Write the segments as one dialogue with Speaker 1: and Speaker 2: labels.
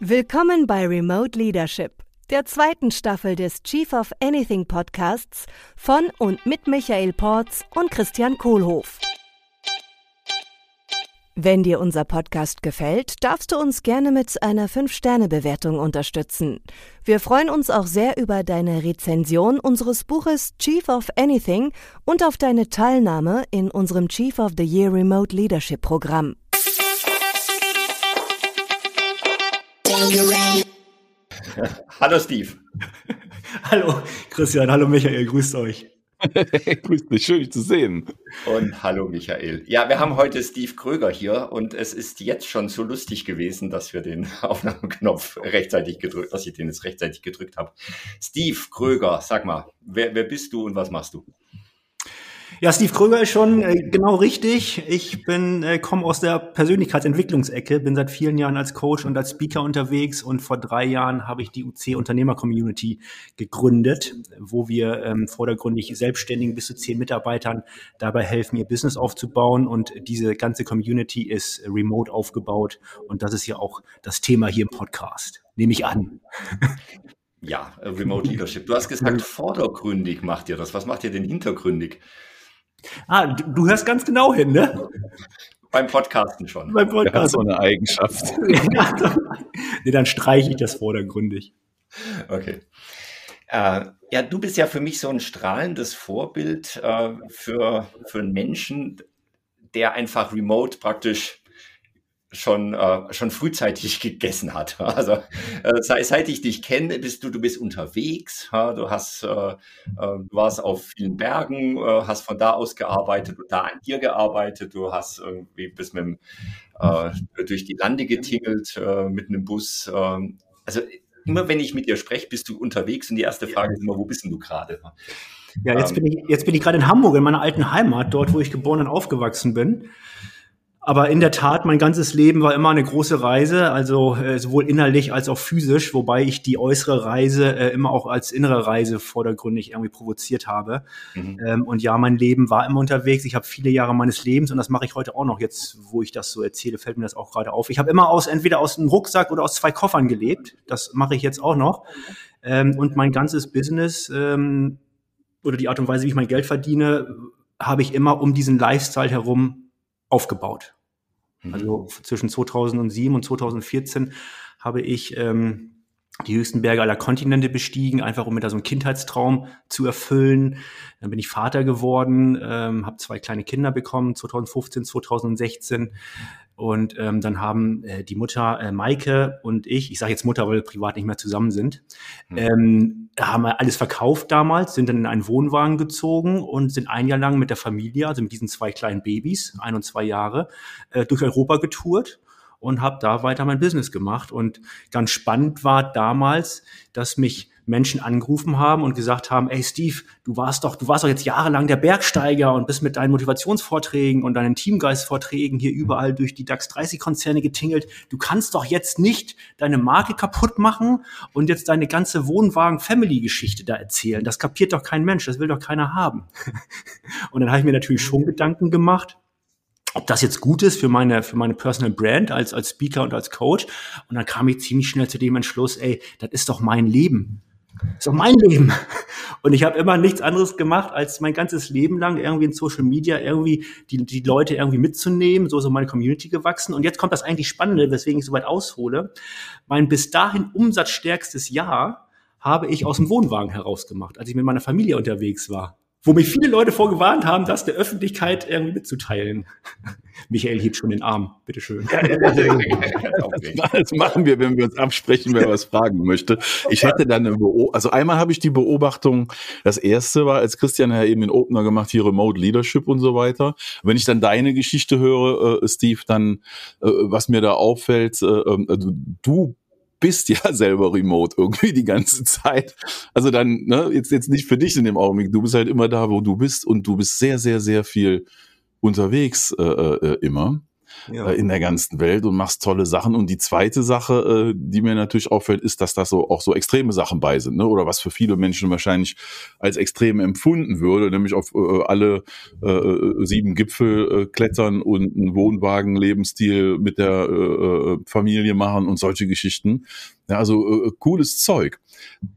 Speaker 1: Willkommen bei Remote Leadership, der zweiten Staffel des Chief of Anything Podcasts von und mit Michael Porz und Christian Kohlhoff. Wenn dir unser Podcast gefällt, darfst du uns gerne mit einer 5-Sterne-Bewertung unterstützen. Wir freuen uns auch sehr über deine Rezension unseres Buches Chief of Anything und auf deine Teilnahme in unserem Chief of the Year Remote Leadership Programm.
Speaker 2: Hallo Steve.
Speaker 3: Hallo Christian, hallo Michael, grüßt euch.
Speaker 4: Grüß dich, schön dich zu sehen.
Speaker 2: Und hallo Michael. Ja, wir haben heute Steve Kröger hier und es ist jetzt schon so lustig gewesen, dass wir den Aufnahmeknopf rechtzeitig gedrückt, dass ich den jetzt rechtzeitig gedrückt habe. Steve Kröger, sag mal, wer, wer bist du und was machst du?
Speaker 3: Ja, Steve Kröger ist schon äh, genau richtig. Ich bin äh, komme aus der Persönlichkeitsentwicklungsecke, bin seit vielen Jahren als Coach und als Speaker unterwegs und vor drei Jahren habe ich die UC Unternehmer Community gegründet, wo wir ähm, vordergründig Selbstständigen bis zu zehn Mitarbeitern dabei helfen, ihr Business aufzubauen und diese ganze Community ist remote aufgebaut und das ist ja auch das Thema hier im Podcast. Nehme ich an.
Speaker 2: Ja, Remote Leadership. Du hast gesagt, vordergründig macht ihr das. Was macht ihr denn hintergründig?
Speaker 3: Ah, du, du hörst ganz genau hin, ne?
Speaker 2: Beim Podcasten schon.
Speaker 4: Beim Podcasten. Das ist so eine Eigenschaft.
Speaker 3: nee, dann streiche ich das vordergründig.
Speaker 2: Okay. Äh, ja, du bist ja für mich so ein strahlendes Vorbild äh, für, für einen Menschen, der einfach remote praktisch schon, äh, schon frühzeitig gegessen hat. Also äh, seit, seit ich dich kenne, bist du, du bist unterwegs, ja, du hast, äh, äh, du warst auf vielen Bergen, äh, hast von da aus gearbeitet und da an dir gearbeitet, du hast irgendwie bis mit dem, äh, durch die Lande getingelt äh, mit einem Bus. Äh, also immer wenn ich mit dir spreche, bist du unterwegs und die erste Frage ist immer, wo bist denn du gerade?
Speaker 3: Ja, jetzt ähm, bin ich, jetzt bin ich gerade in Hamburg, in meiner alten Heimat, dort, wo ich geboren und aufgewachsen bin. Aber in der Tat, mein ganzes Leben war immer eine große Reise, also äh, sowohl innerlich als auch physisch, wobei ich die äußere Reise äh, immer auch als innere Reise vordergründig irgendwie provoziert habe. Mhm. Ähm, und ja, mein Leben war immer unterwegs. Ich habe viele Jahre meines Lebens und das mache ich heute auch noch. Jetzt, wo ich das so erzähle, fällt mir das auch gerade auf. Ich habe immer aus entweder aus einem Rucksack oder aus zwei Koffern gelebt. Das mache ich jetzt auch noch. Ähm, und mein ganzes Business ähm, oder die Art und Weise, wie ich mein Geld verdiene, habe ich immer um diesen Lifestyle herum aufgebaut. Mhm. Also zwischen 2007 und 2014 habe ich ähm, die höchsten Berge aller Kontinente bestiegen, einfach um mir da so einen Kindheitstraum zu erfüllen. Dann bin ich Vater geworden, ähm, habe zwei kleine Kinder bekommen, 2015, 2016. Und ähm, dann haben äh, die Mutter äh, Maike und ich, ich sage jetzt Mutter, weil wir privat nicht mehr zusammen sind, mhm. ähm, haben wir alles verkauft damals, sind dann in einen Wohnwagen gezogen und sind ein Jahr lang mit der Familie, also mit diesen zwei kleinen Babys, ein und zwei Jahre, äh, durch Europa getourt und habe da weiter mein Business gemacht. Und ganz spannend war damals, dass mich Menschen angerufen haben und gesagt haben, ey Steve, du warst doch, du warst doch jetzt jahrelang der Bergsteiger und bist mit deinen Motivationsvorträgen und deinen Teamgeistvorträgen hier überall durch die DAX 30 Konzerne getingelt. Du kannst doch jetzt nicht deine Marke kaputt machen und jetzt deine ganze Wohnwagen Family Geschichte da erzählen. Das kapiert doch kein Mensch, das will doch keiner haben. und dann habe ich mir natürlich schon Gedanken gemacht ob das jetzt gut ist für meine, für meine Personal Brand als, als Speaker und als Coach. Und dann kam ich ziemlich schnell zu dem Entschluss, ey, das ist doch mein Leben. Doch mein Leben. Und ich habe immer nichts anderes gemacht, als mein ganzes Leben lang irgendwie in Social Media irgendwie die, die Leute irgendwie mitzunehmen. So ist so meine Community gewachsen. Und jetzt kommt das eigentlich Spannende, weswegen ich so weit aushole. Mein bis dahin umsatzstärkstes Jahr habe ich aus dem Wohnwagen herausgemacht, als ich mit meiner Familie unterwegs war wo mich viele Leute vorgewarnt haben, das der Öffentlichkeit irgendwie mitzuteilen. Michael hebt schon den Arm, bitteschön.
Speaker 4: das machen wir, wenn wir uns absprechen, wer was fragen möchte. Ich hätte dann eine Beobachtung, also einmal habe ich die Beobachtung, das erste war, als Christian ja eben den Opener gemacht, hier Remote Leadership und so weiter. Wenn ich dann deine Geschichte höre, äh, Steve, dann, äh, was mir da auffällt, äh, äh du bist ja selber remote irgendwie die ganze Zeit. Also dann, ne, jetzt, jetzt nicht für dich in dem Augenblick. Du bist halt immer da, wo du bist und du bist sehr, sehr, sehr viel unterwegs äh, äh, immer. Ja. äh, in der ganzen Welt und machst tolle Sachen. Und die zweite Sache, äh, die mir natürlich auffällt, ist, dass da so auch so extreme Sachen bei sind, ne? Oder was für viele Menschen wahrscheinlich als extrem empfunden würde, nämlich auf äh, alle äh, äh sieben Gipfel äh, klettern und einen Wohnwagen, Lebensstil mit der äh, äh, Familie machen und solche Geschichten. Ja, also äh, cooles Zeug.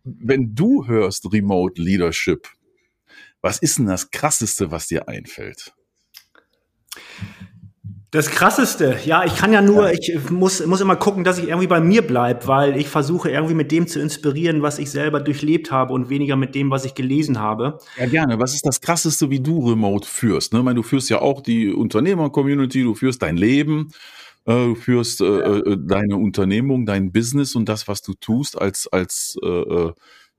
Speaker 4: Wenn du hörst Remote Leadership, was ist denn das Krasseste, was dir einfällt?
Speaker 3: Das krasseste, ja, ich kann ja nur, ja. ich muss, muss immer gucken, dass ich irgendwie bei mir bleib, weil ich versuche irgendwie mit dem zu inspirieren, was ich selber durchlebt habe und weniger mit dem, was ich gelesen habe.
Speaker 4: Ja, gerne. Was ist das krasseste, wie du remote führst? Ne? Ich meine, du führst ja auch die Unternehmer-Community, du führst dein Leben, äh, du führst äh, ja. äh, deine Unternehmung, dein Business und das, was du tust als, als äh, äh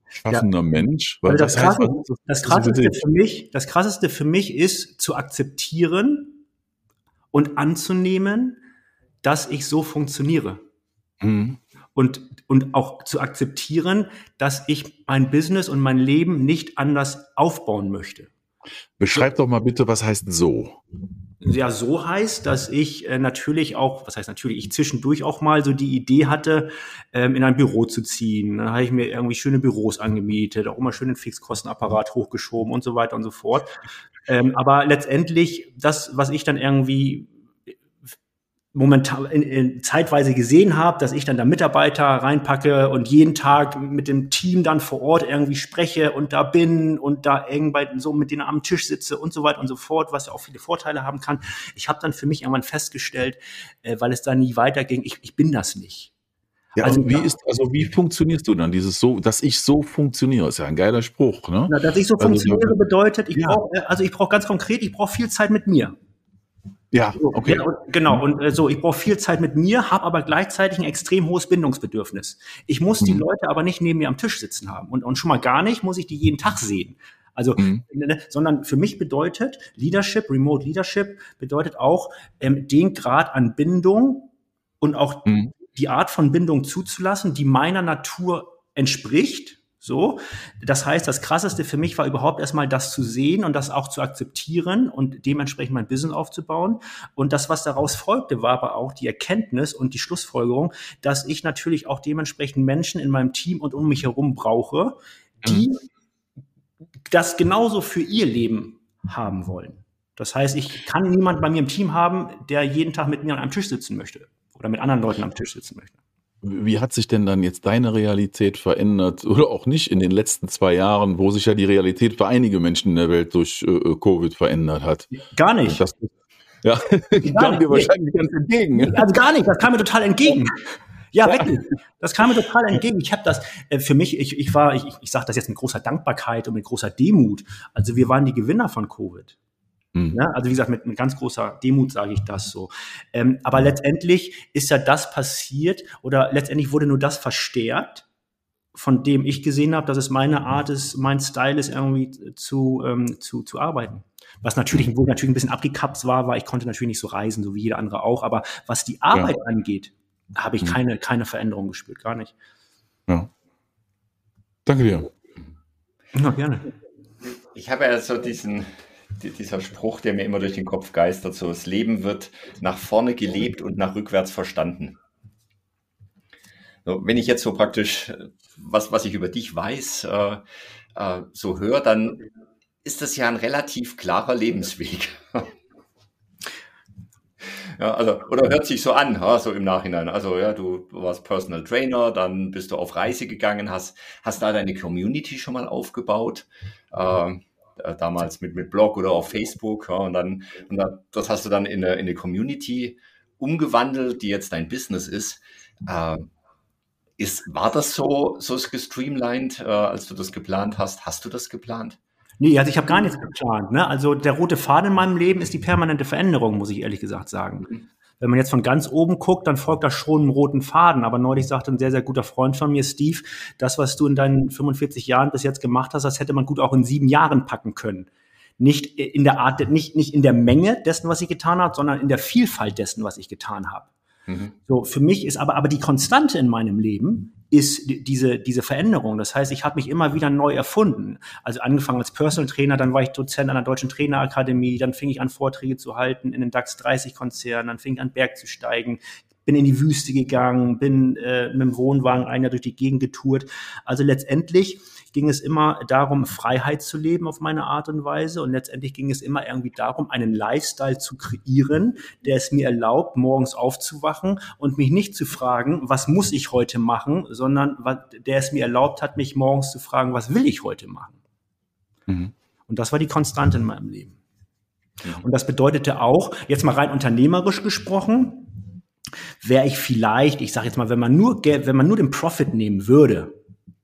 Speaker 4: schaffender ja. Mensch.
Speaker 3: Weil das, das, heißt, krasseste, das, krasseste für mich, das krasseste für mich ist zu akzeptieren, und anzunehmen, dass ich so funktioniere. Mhm. Und, und auch zu akzeptieren, dass ich mein Business und mein Leben nicht anders aufbauen möchte.
Speaker 4: Beschreib doch mal bitte, was heißt so?
Speaker 3: Ja, so heißt, dass ich äh, natürlich auch, was heißt natürlich, ich zwischendurch auch mal so die Idee hatte, ähm, in ein Büro zu ziehen. Dann habe ich mir irgendwie schöne Büros angemietet, auch immer schön den Fixkostenapparat hochgeschoben und so weiter und so fort. Ähm, aber letztendlich, das, was ich dann irgendwie momentan in, in, zeitweise gesehen habe, dass ich dann da Mitarbeiter reinpacke und jeden Tag mit dem Team dann vor Ort irgendwie spreche und da bin und da irgendwie so mit denen am Tisch sitze und so weiter und so fort, was ja auch viele Vorteile haben kann. Ich habe dann für mich irgendwann festgestellt, äh, weil es da nie weiterging, ich, ich bin das nicht.
Speaker 4: Ja, also wie ist, also wie funktionierst du dann? Dieses so, dass ich so funktioniere, ist ja ein geiler Spruch, ne?
Speaker 3: Na, dass ich so also, funktioniere bedeutet, ich ja. brauche, äh, also ich brauche ganz konkret, ich brauche viel Zeit mit mir.
Speaker 4: Ja, okay. Ja,
Speaker 3: und, genau, und äh, so, ich brauche viel Zeit mit mir, habe aber gleichzeitig ein extrem hohes Bindungsbedürfnis. Ich muss mhm. die Leute aber nicht neben mir am Tisch sitzen haben. Und, und schon mal gar nicht muss ich die jeden Tag sehen. Also, mhm. Ne, ne, sondern für mich bedeutet Leadership, Remote Leadership, bedeutet auch ähm, den Grad an Bindung und auch mhm die Art von Bindung zuzulassen, die meiner Natur entspricht. So, das heißt, das krasseste für mich war überhaupt erstmal das zu sehen und das auch zu akzeptieren und dementsprechend mein Business aufzubauen. Und das, was daraus folgte, war aber auch die Erkenntnis und die Schlussfolgerung, dass ich natürlich auch dementsprechend Menschen in meinem Team und um mich herum brauche, die mhm. das genauso für ihr Leben haben wollen. Das heißt, ich kann niemand bei mir im Team haben, der jeden Tag mit mir an einem Tisch sitzen möchte oder mit anderen Leuten am Tisch sitzen möchte.
Speaker 4: Wie hat sich denn dann jetzt deine Realität verändert oder auch nicht in den letzten zwei Jahren, wo sich ja die Realität für einige Menschen in der Welt durch äh, Covid verändert hat?
Speaker 3: Gar nicht. Das,
Speaker 4: ja, kam dir wahrscheinlich ganz entgegen.
Speaker 3: Also gar nicht, das kam mir total entgegen. Ja, wirklich. Das kam mir total entgegen. Ich habe das äh, für mich, ich, ich war, ich, ich sage das jetzt mit großer Dankbarkeit und mit großer Demut. Also wir waren die Gewinner von Covid. Mhm. Ja, also wie gesagt, mit, mit ganz großer Demut sage ich das so. Ähm, aber letztendlich ist ja das passiert oder letztendlich wurde nur das verstärkt, von dem ich gesehen habe, dass es meine Art ist, mein Style ist, irgendwie zu, ähm, zu, zu arbeiten. Was natürlich, wo natürlich ein bisschen abgekappt war, war, ich konnte natürlich nicht so reisen, so wie jeder andere auch, aber was die Arbeit ja. angeht, habe ich mhm. keine, keine Veränderung gespürt, gar nicht.
Speaker 4: Ja. Danke dir.
Speaker 3: Ja, gerne.
Speaker 2: Ich habe ja so diesen, dieser Spruch, der mir immer durch den Kopf geistert, so das Leben wird nach vorne gelebt und nach rückwärts verstanden. So, wenn ich jetzt so praktisch was, was ich über dich weiß, äh, äh, so höre, dann ist das ja ein relativ klarer Lebensweg. ja, also, oder hört sich so an, ja, so im Nachhinein. Also, ja, du warst Personal Trainer, dann bist du auf Reise gegangen, hast, hast da deine Community schon mal aufgebaut. Äh, äh, damals mit, mit Blog oder auf Facebook. Ja, und dann, und dann, das hast du dann in eine, in eine Community umgewandelt, die jetzt dein Business ist. Äh, ist war das so, so gestreamlined, äh, als du das geplant hast? Hast du das geplant?
Speaker 3: Nee, also ich habe gar nichts geplant. Ne? Also der rote Faden in meinem Leben ist die permanente Veränderung, muss ich ehrlich gesagt sagen. Wenn man jetzt von ganz oben guckt, dann folgt da schon einen roten Faden. Aber neulich sagte ein sehr, sehr guter Freund von mir, Steve, das, was du in deinen 45 Jahren bis jetzt gemacht hast, das hätte man gut auch in sieben Jahren packen können. Nicht in der Art, nicht, nicht in der Menge dessen, was ich getan habe, sondern in der Vielfalt dessen, was ich getan habe. Mhm. So, für mich ist aber, aber die Konstante in meinem Leben ist diese, diese Veränderung. Das heißt, ich habe mich immer wieder neu erfunden. Also angefangen als Personal Trainer, dann war ich Dozent an der Deutschen Trainerakademie, dann fing ich an, Vorträge zu halten in den DAX 30 Konzernen, dann fing ich an, Berg zu steigen, bin in die Wüste gegangen, bin äh, mit dem Wohnwagen ein Jahr durch die Gegend getourt. Also letztendlich ging es immer darum, Freiheit zu leben auf meine Art und Weise. Und letztendlich ging es immer irgendwie darum, einen Lifestyle zu kreieren, der es mir erlaubt, morgens aufzuwachen und mich nicht zu fragen, was muss ich heute machen, sondern der es mir erlaubt hat, mich morgens zu fragen, was will ich heute machen. Mhm. Und das war die Konstante in meinem Leben. Und das bedeutete auch, jetzt mal rein unternehmerisch gesprochen, wäre ich vielleicht, ich sage jetzt mal, wenn man nur wenn man nur den Profit nehmen würde,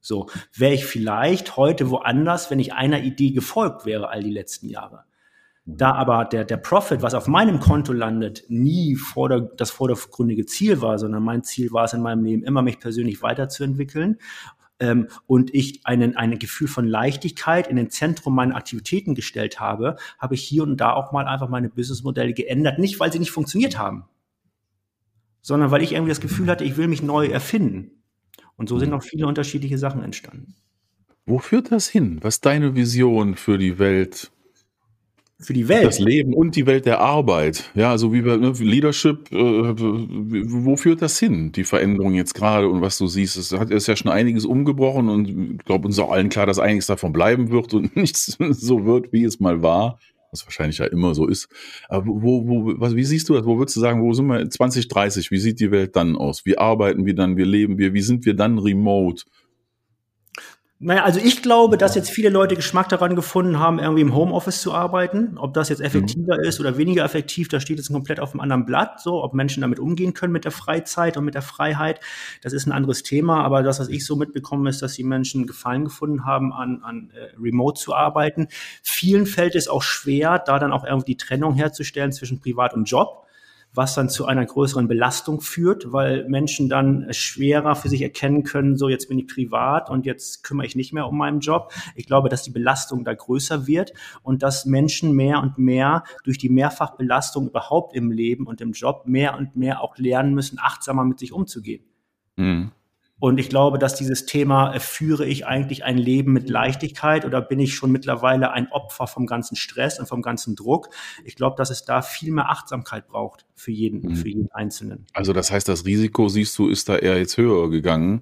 Speaker 3: so wäre ich vielleicht heute woanders, wenn ich einer Idee gefolgt wäre all die letzten Jahre. Da aber der, der Profit, was auf meinem Konto landet, nie vor der, das vordergründige Ziel war, sondern mein Ziel war es in meinem Leben immer, mich persönlich weiterzuentwickeln ähm, und ich einen, ein Gefühl von Leichtigkeit in den Zentrum meiner Aktivitäten gestellt habe, habe ich hier und da auch mal einfach meine Businessmodelle geändert. Nicht, weil sie nicht funktioniert haben, sondern weil ich irgendwie das Gefühl hatte, ich will mich neu erfinden. Und so sind auch viele unterschiedliche Sachen entstanden.
Speaker 4: Wo führt das hin? Was ist deine Vision für die Welt?
Speaker 3: Für die Welt?
Speaker 4: Das Leben und die Welt der Arbeit. Ja, also wie wir, ne, Leadership, äh, wo führt das hin, die Veränderung jetzt gerade und was du siehst? Es hat ist ja schon einiges umgebrochen und ich glaube, uns ist auch allen klar, dass einiges davon bleiben wird und nichts so wird, wie es mal war was wahrscheinlich ja immer so ist. Aber wo, wo, was, wie siehst du das? Wo würdest du sagen, wo sind wir 2030? Wie sieht die Welt dann aus? Wie arbeiten wir dann? Wie leben wir? Wie sind wir dann remote?
Speaker 3: Naja, also ich glaube, dass jetzt viele Leute Geschmack daran gefunden haben, irgendwie im Homeoffice zu arbeiten. Ob das jetzt effektiver mhm. ist oder weniger effektiv, da steht jetzt komplett auf einem anderen Blatt. So, ob Menschen damit umgehen können mit der Freizeit und mit der Freiheit, das ist ein anderes Thema. Aber das, was ich so mitbekomme, ist, dass die Menschen Gefallen gefunden haben, an, an äh, Remote zu arbeiten. Vielen fällt es auch schwer, da dann auch irgendwie die Trennung herzustellen zwischen Privat und Job was dann zu einer größeren Belastung führt, weil Menschen dann schwerer für sich erkennen können, so jetzt bin ich privat und jetzt kümmere ich nicht mehr um meinen Job. Ich glaube, dass die Belastung da größer wird und dass Menschen mehr und mehr durch die Mehrfachbelastung überhaupt im Leben und im Job mehr und mehr auch lernen müssen, achtsamer mit sich umzugehen. Mhm. Und ich glaube, dass dieses Thema, äh, führe ich eigentlich ein Leben mit Leichtigkeit oder bin ich schon mittlerweile ein Opfer vom ganzen Stress und vom ganzen Druck? Ich glaube, dass es da viel mehr Achtsamkeit braucht für jeden, mhm. für jeden Einzelnen.
Speaker 4: Also das heißt, das Risiko, siehst du, ist da eher jetzt höher gegangen.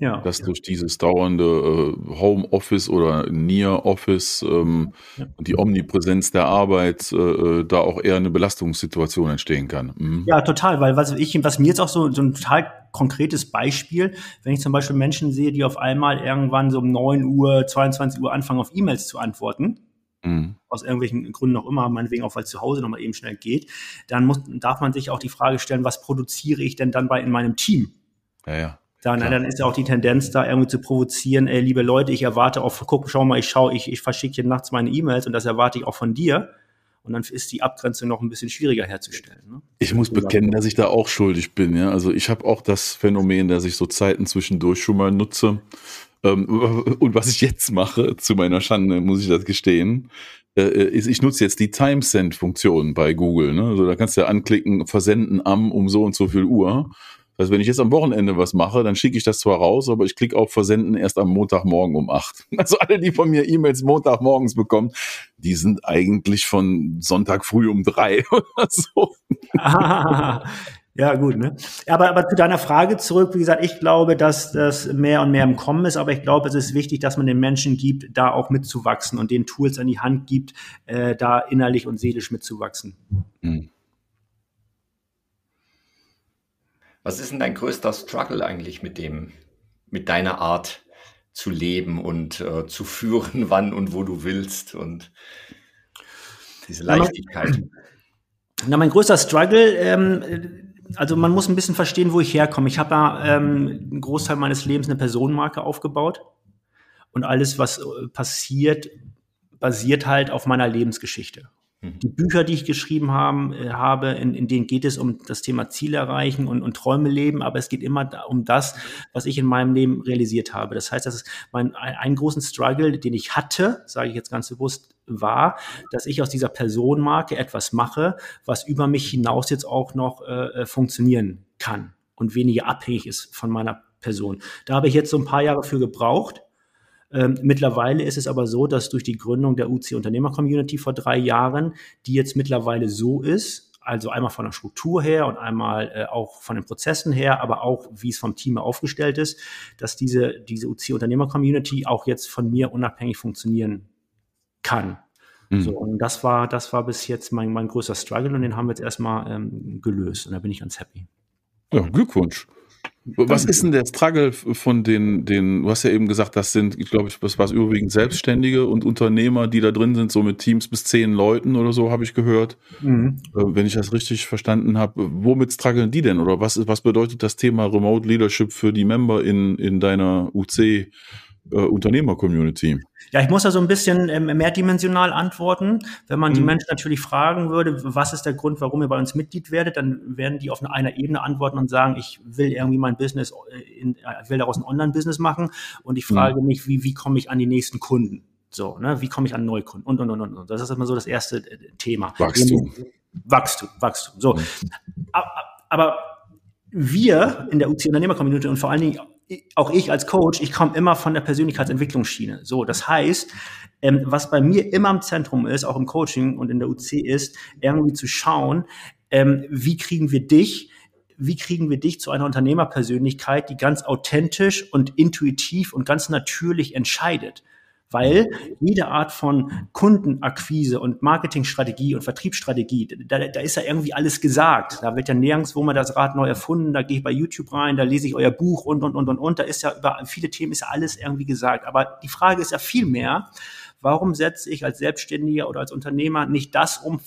Speaker 4: Ja, dass ja. durch dieses dauernde äh, Homeoffice oder Near Office ähm, ja. und die Omnipräsenz der Arbeit äh, äh, da auch eher eine Belastungssituation entstehen kann.
Speaker 3: Mhm. Ja, total, weil was ich, was mir jetzt auch so, so ein total konkretes Beispiel, wenn ich zum Beispiel Menschen sehe, die auf einmal irgendwann so um 9 Uhr, 22 Uhr anfangen, auf E-Mails zu antworten, mhm. aus irgendwelchen Gründen auch immer, meinetwegen auch, weil es zu Hause nochmal eben schnell geht, dann muss, darf man sich auch die Frage stellen, was produziere ich denn dann bei in meinem Team?
Speaker 4: Ja, ja.
Speaker 3: Dann, dann ist ja auch die Tendenz da irgendwie zu provozieren, ey, liebe Leute, ich erwarte auch, guck, schau mal, ich schaue, ich, ich verschicke hier nachts meine E-Mails und das erwarte ich auch von dir. Und dann ist die Abgrenzung noch ein bisschen schwieriger herzustellen. Ne?
Speaker 4: Ich muss bekennen, dass ich da auch schuldig bin. Ja? Also ich habe auch das Phänomen, dass ich so Zeiten zwischendurch schon mal nutze. Ähm, und was ich jetzt mache, zu meiner Schande, muss ich das gestehen, äh, ist, ich nutze jetzt die Timesend-Funktion bei Google. Ne? Also da kannst du ja anklicken, versenden am um so und so viel Uhr. Das heißt, wenn ich jetzt am Wochenende was mache, dann schicke ich das zwar raus, aber ich klicke auf Versenden erst am Montagmorgen um acht. Also alle, die von mir E-Mails Montagmorgens bekommen, die sind eigentlich von Sonntag früh um drei oder so.
Speaker 3: Ah, ja, gut, ne? Aber, aber zu deiner Frage zurück, wie gesagt, ich glaube, dass das mehr und mehr im Kommen ist, aber ich glaube, es ist wichtig, dass man den Menschen gibt, da auch mitzuwachsen und den Tools an die Hand gibt, äh, da innerlich und seelisch mitzuwachsen. Mhm.
Speaker 2: Was ist denn dein größter Struggle eigentlich mit dem, mit deiner Art zu leben und äh, zu führen, wann und wo du willst und diese Leichtigkeit?
Speaker 3: Na, mein größter Struggle, ähm, also man muss ein bisschen verstehen, wo ich herkomme. Ich habe ja ähm, einen Großteil meines Lebens eine Personenmarke aufgebaut und alles, was äh, passiert, basiert halt auf meiner Lebensgeschichte. Mhm. Die Bücher, die ich geschrieben haben, äh, habe, in, in denen geht es um das Thema Ziel erreichen und, und Träume leben, aber es geht immer um das, was ich in meinem Leben realisiert habe. Das heißt, das ist mein, ein, einen großen Struggle, den ich hatte, sage ich jetzt ganz bewusst, war, dass ich aus dieser Personenmarke etwas mache, was über mich hinaus jetzt auch noch äh, äh funktionieren kann und weniger abhängig ist von meiner Person. Da habe ich jetzt so ein paar Jahre für gebraucht. Ähm, mittlerweile ist es aber so, dass durch die Gründung der UC Unternehmer Community vor drei Jahren, die jetzt mittlerweile so ist, also einmal von der Struktur her und einmal äh, auch von den Prozessen her, aber auch wie es vom Team aufgestellt ist, dass diese, diese UC-Unternehmer-Community auch jetzt von mir unabhängig funktionieren kann. Mhm. So, und das war, das war bis jetzt mein, mein größter Struggle und den haben wir jetzt erstmal ähm, gelöst und da bin ich ganz happy.
Speaker 4: Ja, Glückwunsch. Was ist denn der Struggle von den, den, du hast ja eben gesagt, das sind, ich glaube, das war überwiegend Selbstständige und Unternehmer, die da drin sind, so mit Teams bis zehn Leuten oder so, habe ich gehört. Mhm. Äh, wenn ich das richtig verstanden habe. Womit strugglen die denn? Oder was, was bedeutet das Thema Remote Leadership für die Member in, in deiner UC äh, Unternehmer-Community?
Speaker 3: Ja, ich muss da so ein bisschen ähm, mehrdimensional antworten. Wenn man mhm. die Menschen natürlich fragen würde, was ist der Grund, warum ihr bei uns Mitglied werdet, dann werden die auf einer Ebene antworten und sagen, ich will irgendwie mein Business, äh, in, ich will daraus ein Online-Business machen und ich frage mhm. mich, wie, wie komme ich an die nächsten Kunden? So, ne, wie komme ich an Neukunden? Und, und, und, und. Das ist immer so das erste äh, Thema.
Speaker 4: Wachstum.
Speaker 3: Wachstum, Wachstum. So. Mhm. Aber wir in der UC-Unternehmer-Community und vor allen Dingen auch ich als Coach, ich komme immer von der Persönlichkeitsentwicklungsschiene. So, das heißt, ähm, was bei mir immer im Zentrum ist, auch im Coaching und in der UC ist, irgendwie zu schauen, ähm, wie kriegen wir dich, wie kriegen wir dich zu einer Unternehmerpersönlichkeit, die ganz authentisch und intuitiv und ganz natürlich entscheidet weil jede Art von Kundenakquise und Marketingstrategie und Vertriebsstrategie, da, da ist ja irgendwie alles gesagt. Da wird ja nirgendwo mal das Rad neu erfunden, da gehe ich bei YouTube rein, da lese ich euer Buch und, und, und, und, und. Da ist ja über viele Themen ist ja alles irgendwie gesagt. Aber die Frage ist ja viel mehr, warum setze ich als Selbstständiger oder als Unternehmer nicht das um,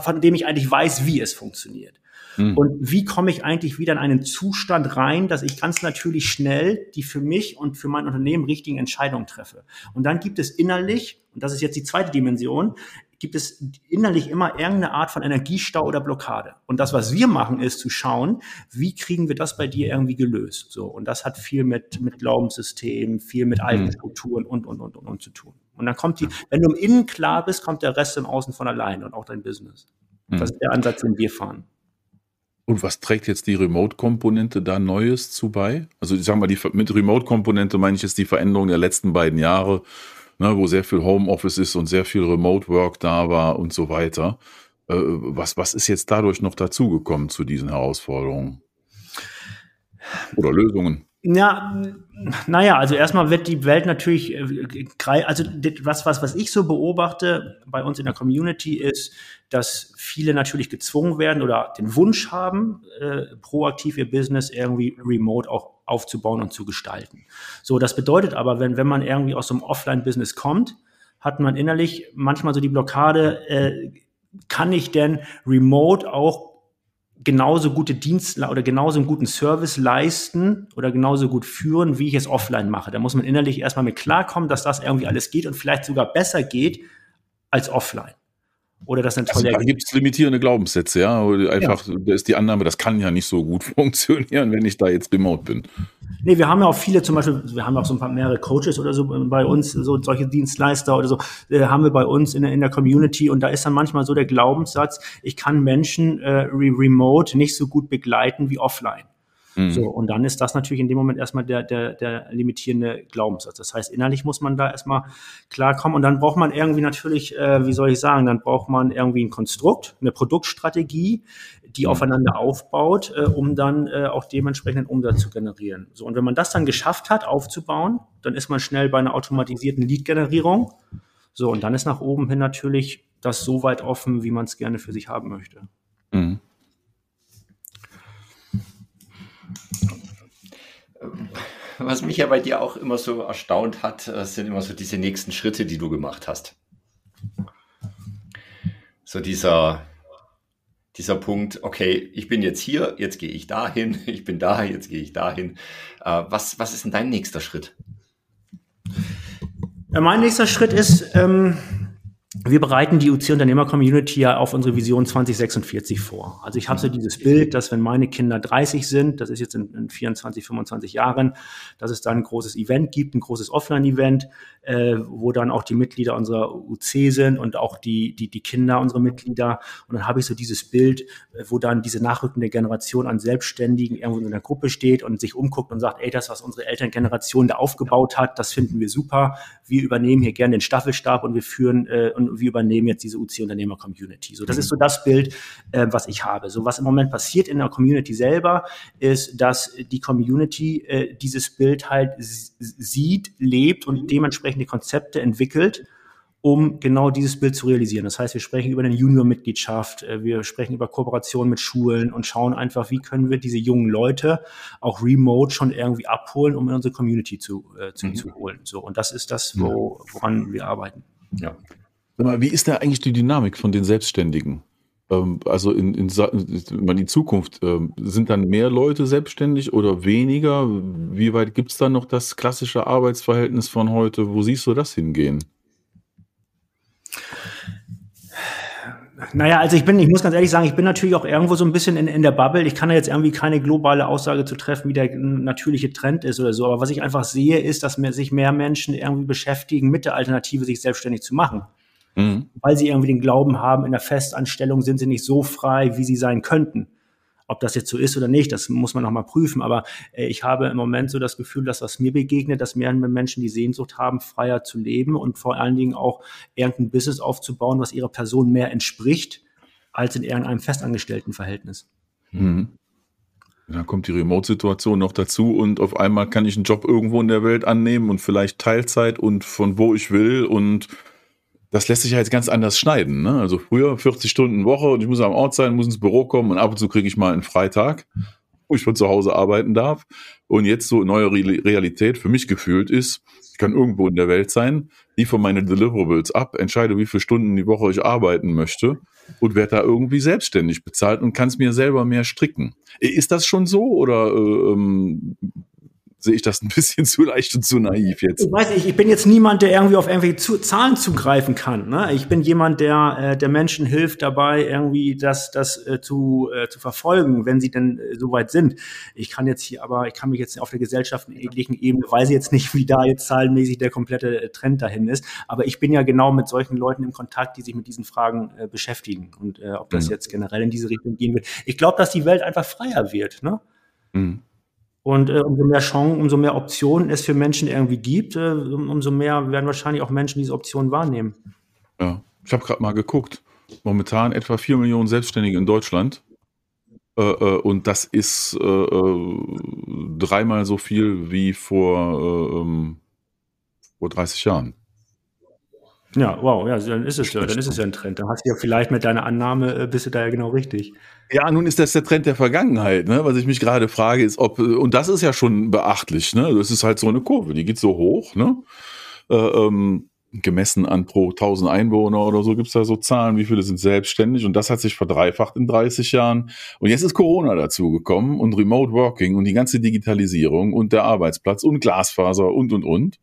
Speaker 3: von dem ich eigentlich weiß, wie es funktioniert? Mhm. Und wie komme ich eigentlich wieder in einen Zustand rein, dass ich ganz natürlich schnell die für mich und für mein Unternehmen richtigen Entscheidungen treffe. Und dann gibt es innerlich, und das ist jetzt die zweite Dimension, gibt es innerlich immer irgendeine Art von Energiestau oder Blockade. Und das, was wir machen, ist zu schauen, wie kriegen wir das bei dir irgendwie gelöst. So. Und das hat viel mit, mit Glaubenssystemen, viel mit alten mhm. Strukturen und, und, und, und, und zu tun. Und dann kommt die, wenn du im Innen klar bist, kommt der Rest im Außen von allein und auch dein Business. Das ist der Ansatz, den wir fahren.
Speaker 4: Und was trägt jetzt die Remote-Komponente da Neues zu bei? Also ich sage mal, die, mit Remote-Komponente meine ich jetzt die Veränderung der letzten beiden Jahre, ne, wo sehr viel Homeoffice ist und sehr viel Remote-Work da war und so weiter. Äh, was, was ist jetzt dadurch noch dazugekommen zu diesen Herausforderungen? Oder Lösungen?
Speaker 3: Ja, naja, also erstmal wird die Welt natürlich, äh, also was, was, was ich so beobachte bei uns in der Community ist, dass viele natürlich gezwungen werden oder den Wunsch haben, äh, proaktiv ihr Business irgendwie remote auch aufzubauen und zu gestalten. So, das bedeutet aber, wenn, wenn man irgendwie aus so einem Offline-Business kommt, hat man innerlich manchmal so die Blockade, äh, kann ich denn remote auch genauso gute Dienste oder genauso einen guten Service leisten oder genauso gut führen, wie ich es offline mache. Da muss man innerlich erstmal mit klarkommen, dass das irgendwie alles geht und vielleicht sogar besser geht als offline. Oder das ein
Speaker 4: also, Da gibt es limitierende Glaubenssätze, ja. Einfach, ja. da ist die Annahme, das kann ja nicht so gut funktionieren, wenn ich da jetzt remote bin.
Speaker 3: Nee, wir haben ja auch viele, zum Beispiel, wir haben auch so ein paar mehrere Coaches oder so bei uns, so solche Dienstleister oder so, äh, haben wir bei uns in der, in der Community und da ist dann manchmal so der Glaubenssatz, ich kann Menschen äh, remote nicht so gut begleiten wie offline. Mhm. So, und dann ist das natürlich in dem Moment erstmal der, der, der limitierende Glaubenssatz. Das heißt, innerlich muss man da erstmal klarkommen und dann braucht man irgendwie natürlich, äh, wie soll ich sagen, dann braucht man irgendwie ein Konstrukt, eine Produktstrategie, die mhm. aufeinander aufbaut, äh, um dann äh, auch dementsprechend Umsatz zu generieren. So, und wenn man das dann geschafft hat, aufzubauen, dann ist man schnell bei einer automatisierten Lead-Generierung. So, und dann ist nach oben hin natürlich das so weit offen, wie man es gerne für sich haben möchte. Mhm.
Speaker 2: Was mich ja bei dir auch immer so erstaunt hat, äh, sind immer so diese nächsten Schritte, die du gemacht hast. So dieser, dieser Punkt, okay, ich bin jetzt hier, jetzt gehe ich dahin, ich bin da, jetzt gehe ich dahin. Äh, was, was ist denn dein nächster Schritt?
Speaker 3: Ja, mein nächster Schritt ist, ähm, wir bereiten die UC-Unternehmer-Community ja auf unsere Vision 2046 vor. Also ich habe so dieses Bild, dass wenn meine Kinder 30 sind, das ist jetzt in, in 24, 25 Jahren, dass es dann ein großes Event gibt, ein großes Offline-Event, äh, wo dann auch die Mitglieder unserer UC sind und auch die, die, die Kinder unserer Mitglieder. Und dann habe ich so dieses Bild, äh, wo dann diese nachrückende Generation an Selbstständigen irgendwo in der Gruppe steht und sich umguckt und sagt, ey, das, was unsere Elterngeneration da aufgebaut hat, das finden wir super. Wir übernehmen hier gerne den Staffelstab und wir führen äh, und wir übernehmen jetzt diese UC-Unternehmer-Community. So, das ist so das Bild, äh, was ich habe. So, was im Moment passiert in der Community selber, ist, dass die Community äh, dieses Bild halt sieht, lebt und dementsprechende Konzepte entwickelt um genau dieses Bild zu realisieren. Das heißt, wir sprechen über eine Junior-Mitgliedschaft, äh, wir sprechen über Kooperation mit Schulen und schauen einfach, wie können wir diese jungen Leute auch remote schon irgendwie abholen, um in unsere Community zu, äh, zu, mhm. zu holen. So, und das ist das, wo, woran wir arbeiten.
Speaker 4: Ja. Wie ist da eigentlich die Dynamik von den Selbstständigen? Ähm, also in, in, in, die Zukunft, ähm, sind dann mehr Leute selbstständig oder weniger? Wie weit gibt es dann noch das klassische Arbeitsverhältnis von heute? Wo siehst du das hingehen?
Speaker 3: Naja, also ich bin, ich muss ganz ehrlich sagen, ich bin natürlich auch irgendwo so ein bisschen in, in der Bubble. Ich kann da jetzt irgendwie keine globale Aussage zu treffen, wie der natürliche Trend ist oder so. Aber was ich einfach sehe, ist, dass mehr, sich mehr Menschen irgendwie beschäftigen mit der Alternative, sich selbstständig zu machen mhm. weil sie irgendwie den Glauben haben, in der Festanstellung sind sie nicht so frei, wie sie sein könnten. Ob das jetzt so ist oder nicht, das muss man noch mal prüfen. Aber äh, ich habe im Moment so das Gefühl, dass das mir begegnet, dass mehr Menschen die Sehnsucht haben, freier zu leben und vor allen Dingen auch irgendein Business aufzubauen, was ihrer Person mehr entspricht, als in irgendeinem festangestellten Verhältnis.
Speaker 4: Mhm. Da kommt die Remote-Situation noch dazu und auf einmal kann ich einen Job irgendwo in der Welt annehmen und vielleicht Teilzeit und von wo ich will und das lässt sich ja jetzt ganz anders schneiden. Ne? Also früher 40 Stunden Woche und ich muss am Ort sein, muss ins Büro kommen und ab und zu kriege ich mal einen Freitag, wo ich von zu Hause arbeiten darf. Und jetzt so neue Realität für mich gefühlt ist, ich kann irgendwo in der Welt sein, liefere meine Deliverables ab, entscheide, wie viele Stunden die Woche ich arbeiten möchte und werde da irgendwie selbstständig bezahlt und kann es mir selber mehr stricken. Ist das schon so oder äh, ähm, sehe ich das ein bisschen zu leicht und zu naiv jetzt.
Speaker 3: Ich weiß nicht, ich bin jetzt niemand, der irgendwie auf irgendwelche zu, Zahlen zugreifen kann. Ne? Ich bin jemand, der äh, der Menschen hilft dabei, irgendwie das, das äh, zu, äh, zu verfolgen, wenn sie denn äh, soweit sind. Ich kann jetzt hier, aber ich kann mich jetzt auf der gesellschaftlichen Ebene, weiß jetzt nicht, wie da jetzt zahlenmäßig der komplette äh, Trend dahin ist. Aber ich bin ja genau mit solchen Leuten im Kontakt, die sich mit diesen Fragen äh, beschäftigen. Und äh, ob das mhm. jetzt generell in diese Richtung gehen wird. Ich glaube, dass die Welt einfach freier wird. Ne? Mhm. Und äh, umso mehr Chancen, umso mehr Optionen es für Menschen irgendwie gibt, äh, umso mehr werden wahrscheinlich auch Menschen diese Optionen wahrnehmen.
Speaker 4: Ja, ich habe gerade mal geguckt. Momentan etwa vier Millionen Selbstständige in Deutschland. Äh, äh und das ist äh, äh, dreimal so viel wie vor, ähm, vor 30 Jahren.
Speaker 3: Ja, wow, ja, dann ist es ja, dann ist es ja ein Trend. Dann hast du ja vielleicht mit deiner Annahme, bist du da ja genau richtig.
Speaker 4: Ja, nun ist das der Trend der Vergangenheit. Ne? Was ich mich gerade frage, ist, ob, und das ist ja schon beachtlich, ne? das ist halt so eine Kurve, die geht so hoch, ne? Äh, ähm, gemessen an pro 1000 Einwohner oder so gibt's da so Zahlen, wie viele sind selbstständig und das hat sich verdreifacht in 30 Jahren. Und jetzt ist Corona dazugekommen und Remote Working und die ganze Digitalisierung und der Arbeitsplatz und Glasfaser und, und, und.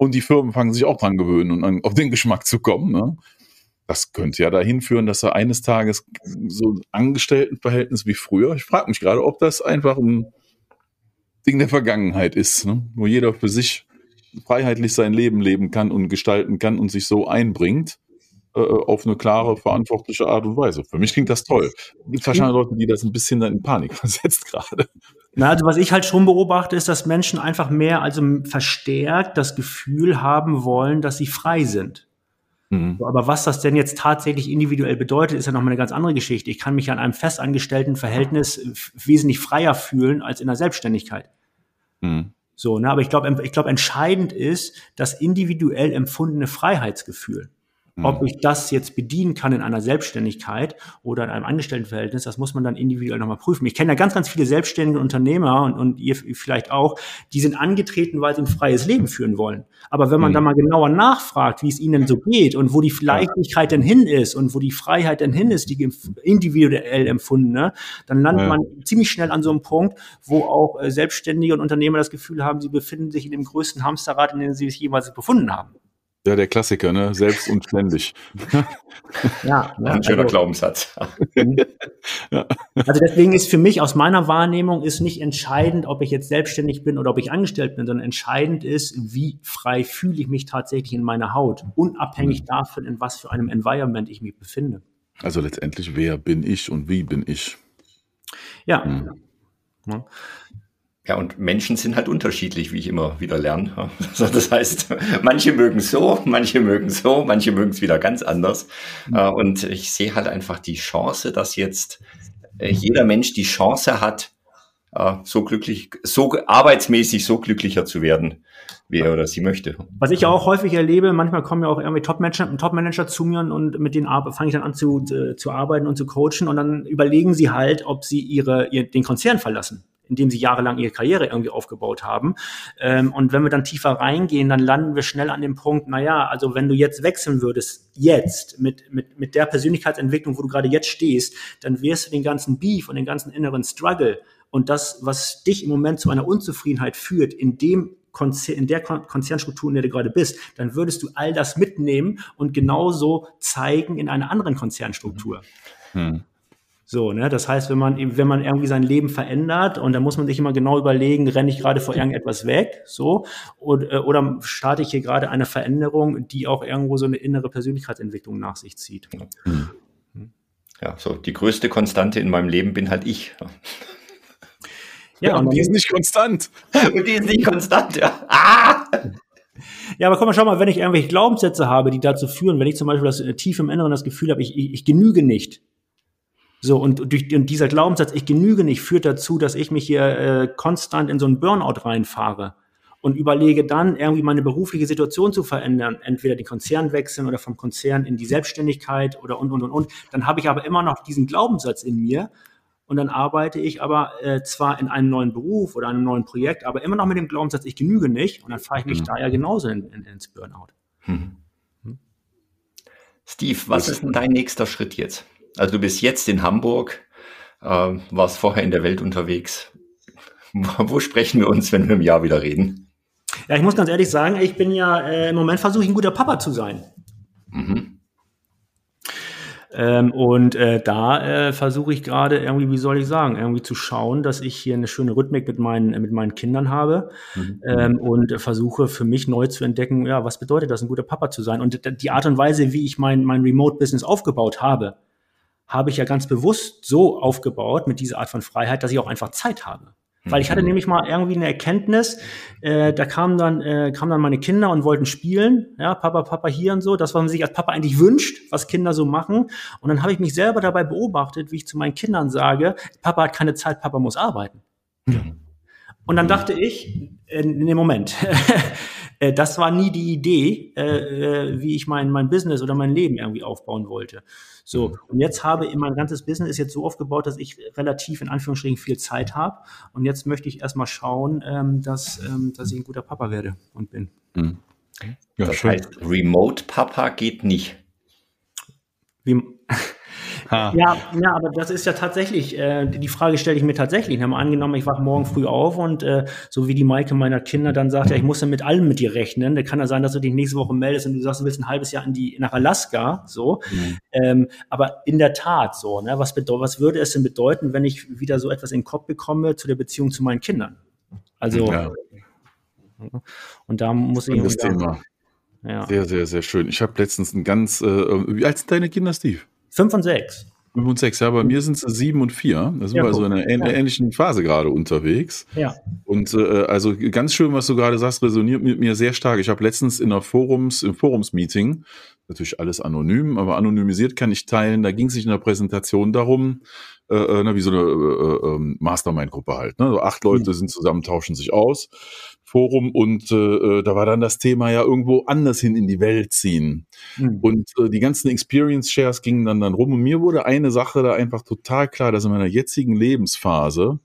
Speaker 4: Und die Firmen fangen sich auch dran gewöhnen und an, auf den Geschmack zu kommen. Ne? das könnte ja dahin führen, dass er eines Tages so ein Angestelltenverhältnis wie früher, ich frage mich gerade, ob das einfach ein Ding der Vergangenheit ist, ne? wo jeder für sich freiheitlich sein Leben leben kann und gestalten kann und sich so einbringt äh, auf eine klare, verantwortliche Art und Weise. Für mich klingt das toll. Es gibt wahrscheinlich Leute, die das ein bisschen in Panik versetzt gerade.
Speaker 3: Na, also was ich halt schon beobachte, ist, dass Menschen einfach mehr, also verstärkt das Gefühl haben wollen, dass sie frei sind. Mhm. aber was das denn jetzt tatsächlich individuell bedeutet, ist ja nochmal eine ganz andere Geschichte. Ich kann mich an einem festangestellten Verhältnis wesentlich freier fühlen als in der Selbstständigkeit. Mhm. So, ne, aber ich glaube, ich glaube, entscheidend ist das individuell empfundene Freiheitsgefühl. Ob mhm. ich das jetzt bedienen kann in einer Selbstständigkeit oder in einem Angestelltenverhältnis, das muss man dann individuell nochmal prüfen. Ich kenne ja ganz, ganz viele selbstständige Unternehmer und, und ihr vielleicht auch, die sind angetreten, weil sie ein freies Leben führen wollen. Aber wenn man mhm. da mal genauer nachfragt, wie es ihnen so geht und wo die Leichtigkeit denn hin ist und wo die Freiheit denn hin ist, die individuell empfundene, dann landet ja. man ziemlich schnell an so einem Punkt, wo auch äh, Selbstständige und Unternehmer das Gefühl haben, sie befinden sich in dem größten Hamsterrad, in dem sie sich jemals befunden haben.
Speaker 4: Ja, der Klassiker, ne? Selbst und ständig.
Speaker 2: ja, ja, ein schöner also, Glaubenssatz.
Speaker 3: ja. Also deswegen ist für mich aus meiner Wahrnehmung ist nicht entscheidend, ob ich jetzt selbstständig bin oder ob ich angestellt bin, sondern entscheidend ist, wie frei fühle ich mich tatsächlich in meiner Haut, unabhängig mhm. davon, in was für einem Environment ich mich befinde.
Speaker 4: Also letztendlich, wer bin ich und wie bin ich?
Speaker 3: Ja. Mhm.
Speaker 2: Ja. Und Menschen sind halt unterschiedlich, wie ich immer wieder lerne. Also das heißt, manche mögen so, manche mögen so, manche mögen es wieder ganz anders. Mhm. Äh, und ich sehe halt einfach die Chance, dass jetzt äh, jeder Mensch die Chance hat, äh, so glücklich, so arbeitsmäßig so glücklicher zu werden, wie er oder sie möchte.
Speaker 3: Was ich ja auch häufig erlebe, manchmal kommen ja auch irgendwie Top-Manager Top -Manager zu mir und mit denen fange ich dann an zu, zu arbeiten und zu coachen und dann überlegen sie halt, ob sie ihre, ihr, den Konzern verlassen in dem sie jahrelang ihre Karriere irgendwie aufgebaut haben. Ähm, und wenn wir dann tiefer reingehen, dann landen wir schnell an dem Punkt, naja, also wenn du jetzt wechseln würdest, jetzt, mit, mit, mit der Persönlichkeitsentwicklung, wo du gerade jetzt stehst, dann wirst du den ganzen Beef und den ganzen inneren Struggle und das, was dich im Moment zu einer Unzufriedenheit führt, in dem Konzer in der Konzernstruktur, in der du gerade bist, dann würdest du all das mitnehmen und genauso zeigen in einer anderen Konzernstruktur. Hm. So, ne, das heißt, wenn man, wenn man irgendwie sein Leben verändert und dann muss man sich immer genau überlegen, renne ich gerade vor irgendetwas weg, so, oder, äh, oder starte ich hier gerade eine Veränderung, die auch irgendwo so eine innere Persönlichkeitsentwicklung nach sich zieht.
Speaker 2: Hm. Ja, so die größte Konstante in meinem Leben bin halt ich.
Speaker 4: Ja, und die ist nicht konstant.
Speaker 2: Und die ist nicht konstant, ja. Ah!
Speaker 3: Ja, aber komm mal, schau mal, wenn ich irgendwelche Glaubenssätze habe, die dazu führen, wenn ich zum Beispiel das äh, tief im Inneren das Gefühl habe, ich, ich, ich genüge nicht, so, und durch und dieser Glaubenssatz, ich genüge nicht, führt dazu, dass ich mich hier äh, konstant in so einen Burnout reinfahre und überlege dann, irgendwie meine berufliche Situation zu verändern, entweder den Konzern wechseln oder vom Konzern in die Selbstständigkeit oder und, und, und, und. Dann habe ich aber immer noch diesen Glaubenssatz in mir und dann arbeite ich aber äh, zwar in einem neuen Beruf oder einem neuen Projekt, aber immer noch mit dem Glaubenssatz, ich genüge nicht und dann fahre ich mich mhm. da ja genauso in, in, ins Burnout. Mhm.
Speaker 2: Hm? Steve, was ist denn dein nächster Schritt jetzt? Also du bist jetzt in Hamburg, äh, warst vorher in der Welt unterwegs. Wo sprechen wir uns, wenn wir im Jahr wieder reden?
Speaker 3: Ja, ich muss ganz ehrlich sagen, ich bin ja äh, im Moment versuche ich ein guter Papa zu sein. Mhm. Ähm, und äh, da äh, versuche ich gerade irgendwie, wie soll ich sagen, irgendwie zu schauen, dass ich hier eine schöne Rhythmik mit meinen, mit meinen Kindern habe mhm. ähm, und versuche für mich neu zu entdecken, ja, was bedeutet das, ein guter Papa zu sein? Und die Art und Weise, wie ich mein, mein Remote-Business aufgebaut habe, habe ich ja ganz bewusst so aufgebaut mit dieser Art von Freiheit, dass ich auch einfach Zeit habe. Weil ich hatte mhm. nämlich mal irgendwie eine Erkenntnis, äh, da kamen dann, äh, kamen dann meine Kinder und wollten spielen, ja, Papa, Papa hier und so, das, was man sich als Papa eigentlich wünscht, was Kinder so machen. Und dann habe ich mich selber dabei beobachtet, wie ich zu meinen Kindern sage, Papa hat keine Zeit, Papa muss arbeiten. Mhm. Und dann dachte ich, äh, in dem Moment, äh, das war nie die Idee, äh, äh, wie ich mein, mein Business oder mein Leben irgendwie aufbauen wollte. So, mhm. und jetzt habe ich mein ganzes Business ist jetzt so aufgebaut, dass ich relativ in Anführungsstrichen viel Zeit habe. Und jetzt möchte ich erstmal schauen, ähm, dass, ähm, dass ich ein guter Papa werde und bin. Mhm.
Speaker 2: Ja, das schön. heißt, Remote Papa geht nicht.
Speaker 3: Wie, Ha. Ja, ja, aber das ist ja tatsächlich, äh, die Frage stelle ich mir tatsächlich. Ich habe angenommen, ich wache morgen früh auf und äh, so wie die Maike meiner Kinder dann sagt, ja, ich muss ja mit allem mit dir rechnen. Da kann ja sein, dass du dich nächste Woche meldest und du sagst, du willst ein halbes Jahr in die, nach Alaska, so. Mhm. Ähm, aber in der Tat so, ne, was, was würde es denn bedeuten, wenn ich wieder so etwas in den Kopf bekomme zu der Beziehung zu meinen Kindern? Also, ja. und da muss ich.
Speaker 4: Das Thema. Ja. Sehr, sehr, sehr schön. Ich habe letztens ein ganz, äh, wie alt sind deine Kinder, Steve?
Speaker 3: Fünf und sechs.
Speaker 4: Fünf und sechs, ja, bei mir sind es sieben und vier. Da sind ja, wir also in einer ja. ähnlichen Phase gerade unterwegs.
Speaker 3: Ja.
Speaker 4: Und äh, also ganz schön, was du gerade sagst, resoniert mit mir sehr stark. Ich habe letztens in einer Forums, im Forums-Meeting, natürlich alles anonym, aber anonymisiert kann ich teilen, da ging es sich in der Präsentation darum, äh, äh wie so eine äh, äh ähm, Mastermind-Gruppe halt. Ne? So acht Leute mhm. sind zusammen, tauschen sich aus. Forum und äh, äh, da war dann das Thema ja irgendwo anders hin in die Welt ziehen. Mhm. Und äh, die ganzen Experience Shares gingen dann dann rum und mir wurde eine Sache da einfach total klar, dass in meiner jetzigen Lebensphase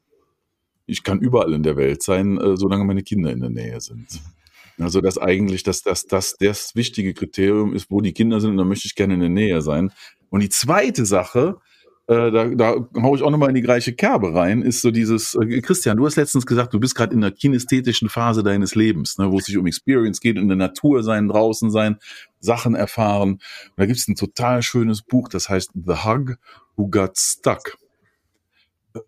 Speaker 4: ich kann überall in der Welt sein, äh, solange meine Kinder in der Nähe sind. Also dass eigentlich dass das, das das wichtige Kriterium ist, wo die Kinder sind und da möchte ich gerne in der Nähe sein. Und die zweite Sache, äh, da, da hau ich auch nochmal in die gleiche Kerbe rein, ist so dieses, äh, Christian, du hast letztens gesagt, du bist gerade in der kinästhetischen Phase deines Lebens, ne, wo es sich um Experience geht, in der Natur sein, draußen sein, Sachen erfahren. Und da gibt es ein total schönes Buch, das heißt The Hug Who Got Stuck.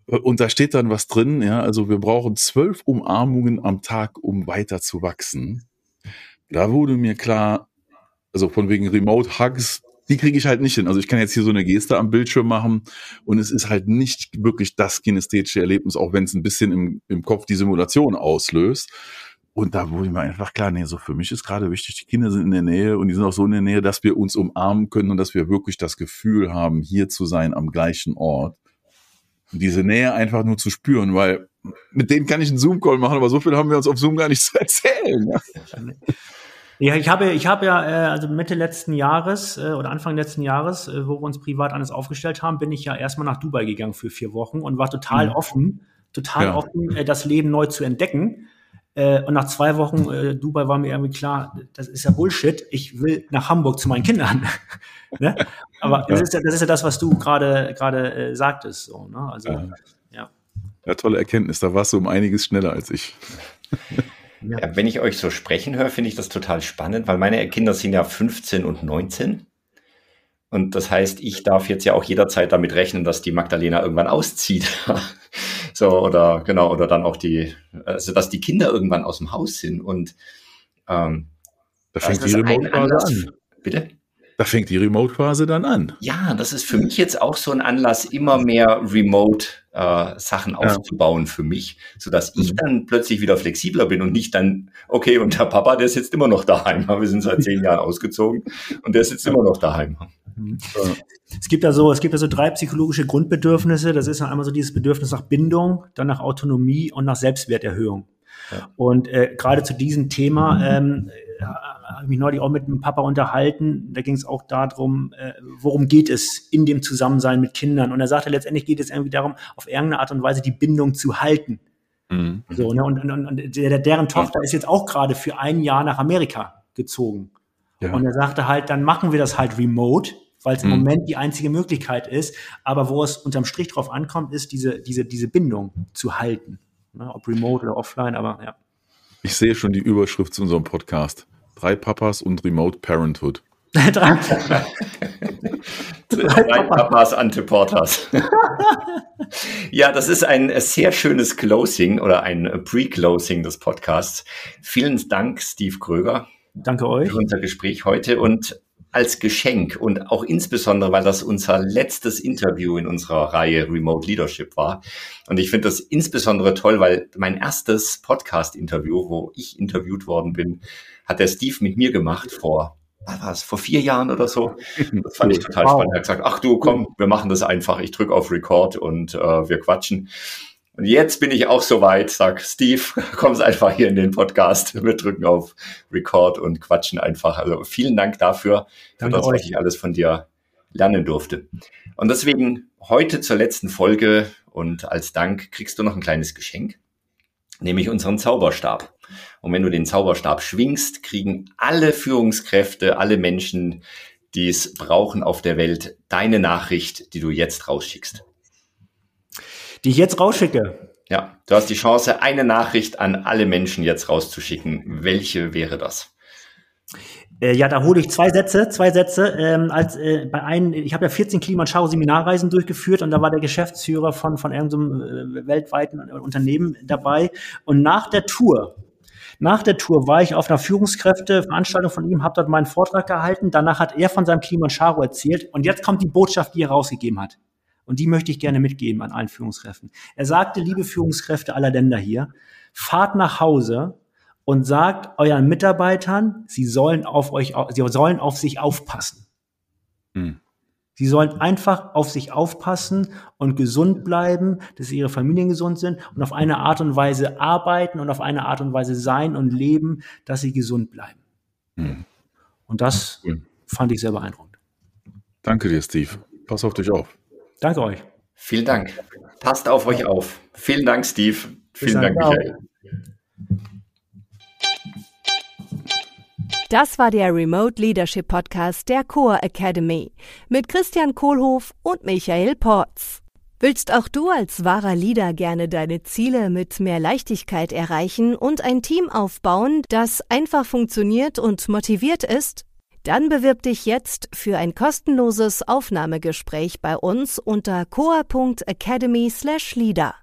Speaker 4: Und da steht dann was drin, ja, also wir brauchen zwölf Umarmungen am Tag, um weiter zu wachsen. Da wurde mir klar, also von wegen Remote Hugs, die kriege ich halt nicht hin. Also ich kann jetzt hier so eine Geste am Bildschirm machen und es ist halt nicht wirklich das kinästhetische Erlebnis, auch wenn es ein bisschen im, im Kopf die Simulation auslöst. Und da wurde mir einfach klar, nee, so für mich ist gerade wichtig, die Kinder sind in der Nähe und die sind auch so in der Nähe, dass wir uns umarmen können und dass wir wirklich das Gefühl haben, hier zu sein am gleichen Ort. Und diese Nähe einfach nur zu spüren, weil mit denen kann ich einen Zoom-Call machen, aber so viel haben wir uns auf Zoom gar nicht zu erzählen. Ja.
Speaker 3: Ich habe, ich habe ja, äh, also Mitte letzten Jahres äh, oder Anfang letzten Jahres, äh, wo wir uns privat alles aufgestellt haben, bin ich ja erstmal nach Dubai gegangen für vier Wochen und war total mhm. offen, total ja. offen, äh, das Leben neu zu entdecken. Äh, und nach zwei Wochen äh, Dubai war mir irgendwie klar, das ist ja Bullshit. Ich will nach Hamburg zu meinen Kindern. ne? Aber ja. das, ist ja, das ist ja das, was du gerade gerade äh, sagtest. So, ne? Also ja.
Speaker 4: ja. Ja, tolle Erkenntnis. Da warst du um einiges schneller als ich.
Speaker 2: Ja. Ja, wenn ich euch so sprechen höre, finde ich das total spannend, weil meine Kinder sind ja 15 und 19. Und das heißt, ich darf jetzt ja auch jederzeit damit rechnen, dass die Magdalena irgendwann auszieht. so, oder genau, oder dann auch die, also dass die Kinder irgendwann aus dem Haus sind. Und ähm,
Speaker 4: da fängt die Remote-Phase an. Bitte? Da fängt die Remote-Phase dann an.
Speaker 2: Ja, das ist für mich jetzt auch so ein Anlass, immer mehr Remote-Sachen äh, aufzubauen ja. für mich, sodass ich mhm. dann plötzlich wieder flexibler bin und nicht dann, okay, und der Papa, der sitzt immer noch daheim. Wir sind seit zehn Jahren ausgezogen und der sitzt immer noch daheim.
Speaker 3: Mhm. Es gibt ja so, es gibt ja so drei psychologische Grundbedürfnisse. Das ist einmal so dieses Bedürfnis nach Bindung, dann nach Autonomie und nach Selbstwerterhöhung. Ja. Und äh, gerade zu diesem Thema ähm, habe mich neulich auch mit dem Papa unterhalten. Da ging es auch darum, äh, worum geht es in dem Zusammensein mit Kindern. Und er sagte, letztendlich geht es irgendwie darum, auf irgendeine Art und Weise die Bindung zu halten. Mhm. So, ne? Und, und, und der, deren Tochter ist jetzt auch gerade für ein Jahr nach Amerika gezogen. Ja. Und er sagte halt, dann machen wir das halt remote, weil es im mhm. Moment die einzige Möglichkeit ist. Aber wo es unterm Strich drauf ankommt, ist diese, diese, diese Bindung zu halten. Ne? Ob remote oder offline, aber ja.
Speaker 4: Ich sehe schon die Überschrift zu unserem Podcast. Drei Papas und Remote Parenthood. Drei,
Speaker 2: Drei Papas Anteportas. ja, das ist ein sehr schönes Closing oder ein Pre-Closing des Podcasts. Vielen Dank, Steve Kröger.
Speaker 3: Danke euch.
Speaker 2: Für unser Gespräch heute und als Geschenk und auch insbesondere, weil das unser letztes Interview in unserer Reihe Remote Leadership war. Und ich finde das insbesondere toll, weil mein erstes Podcast-Interview, wo ich interviewt worden bin, hat der Steve mit mir gemacht vor, was vor vier Jahren oder so. Das fand ich total wow. spannend. Er hat gesagt, ach du, komm, wir machen das einfach. Ich drücke auf Record und äh, wir quatschen. Und jetzt bin ich auch soweit, sag Steve, kommst einfach hier in den Podcast. Wir drücken auf Record und quatschen einfach. Also vielen Dank dafür, für das, was ich alles von dir lernen durfte. Und deswegen heute zur letzten Folge und als Dank kriegst du noch ein kleines Geschenk, nämlich unseren Zauberstab. Und wenn du den Zauberstab schwingst, kriegen alle Führungskräfte, alle Menschen, die es brauchen auf der Welt, deine Nachricht, die du jetzt rausschickst
Speaker 3: die ich jetzt rausschicke.
Speaker 2: Ja, du hast die Chance, eine Nachricht an alle Menschen jetzt rauszuschicken. Welche wäre das?
Speaker 3: Äh, ja, da hole ich zwei Sätze, zwei Sätze. Ähm, als äh, bei einem, ich habe ja 14 Kilimanjaro Seminarreisen durchgeführt und da war der Geschäftsführer von von irgendeinem äh, weltweiten Unternehmen dabei. Und nach der Tour, nach der Tour war ich auf einer Führungskräfteveranstaltung von ihm, habe dort meinen Vortrag gehalten. Danach hat er von seinem Kilimanjaro erzählt und jetzt kommt die Botschaft, die er rausgegeben hat. Und die möchte ich gerne mitgeben an allen Führungskräften. Er sagte, liebe Führungskräfte aller Länder hier, fahrt nach Hause und sagt euren Mitarbeitern, sie sollen auf euch, sie sollen auf sich aufpassen. Hm. Sie sollen einfach auf sich aufpassen und gesund bleiben, dass ihre Familien gesund sind und auf eine Art und Weise arbeiten und auf eine Art und Weise sein und leben, dass sie gesund bleiben. Hm. Und das cool. fand ich sehr beeindruckend.
Speaker 4: Danke dir, Steve. Pass auf dich auf.
Speaker 3: Danke euch.
Speaker 2: Vielen Dank. Passt auf euch auf. Vielen Dank, Steve. Vielen Dank, Michael.
Speaker 1: Das war der Remote Leadership Podcast der Core Academy mit Christian Kohlhoff und Michael Porz. Willst auch du als wahrer Leader gerne deine Ziele mit mehr Leichtigkeit erreichen und ein Team aufbauen, das einfach funktioniert und motiviert ist? Dann bewirb dich jetzt für ein kostenloses Aufnahmegespräch bei uns unter coa.academy/leader.